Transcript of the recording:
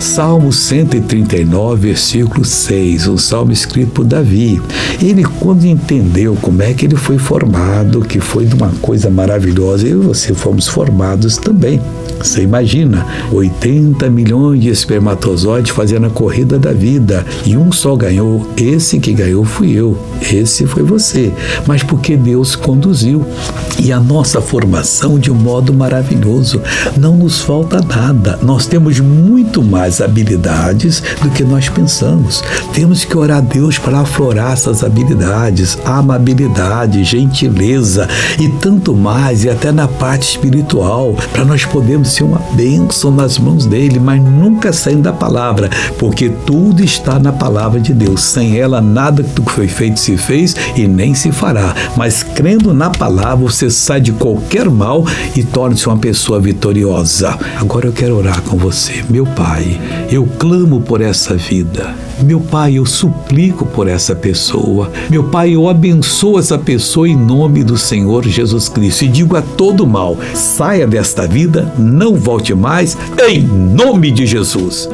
Salmo 139, versículo 6, um salmo escrito por Davi. Ele, quando entendeu como é que ele foi formado, que foi de uma coisa maravilhosa, eu e você fomos formados também. Você imagina, 80 milhões de espermatozoides fazendo a corrida da vida e um só ganhou. Esse que ganhou fui eu, esse foi você. Mas porque Deus conduziu. E a nossa formação de um modo maravilhoso. Não nos falta nada. Nós temos muito mais habilidades do que nós pensamos. Temos que orar a Deus para aflorar essas habilidades, amabilidade, gentileza e tanto mais, e até na parte espiritual, para nós podermos ser uma bênção nas mãos dele, mas nunca saindo da palavra, porque tudo está na palavra de Deus. Sem ela, nada do que foi feito se fez e nem se fará. Mas crendo na palavra, você sai de qualquer mal e torna-se uma pessoa vitoriosa. Agora eu quero orar com você. Meu Pai, eu clamo por essa vida. Meu Pai, eu suplico por essa pessoa. Meu Pai, eu abençoo essa pessoa em nome do Senhor Jesus Cristo e digo a todo mal: saia desta vida, não volte mais, em nome de Jesus.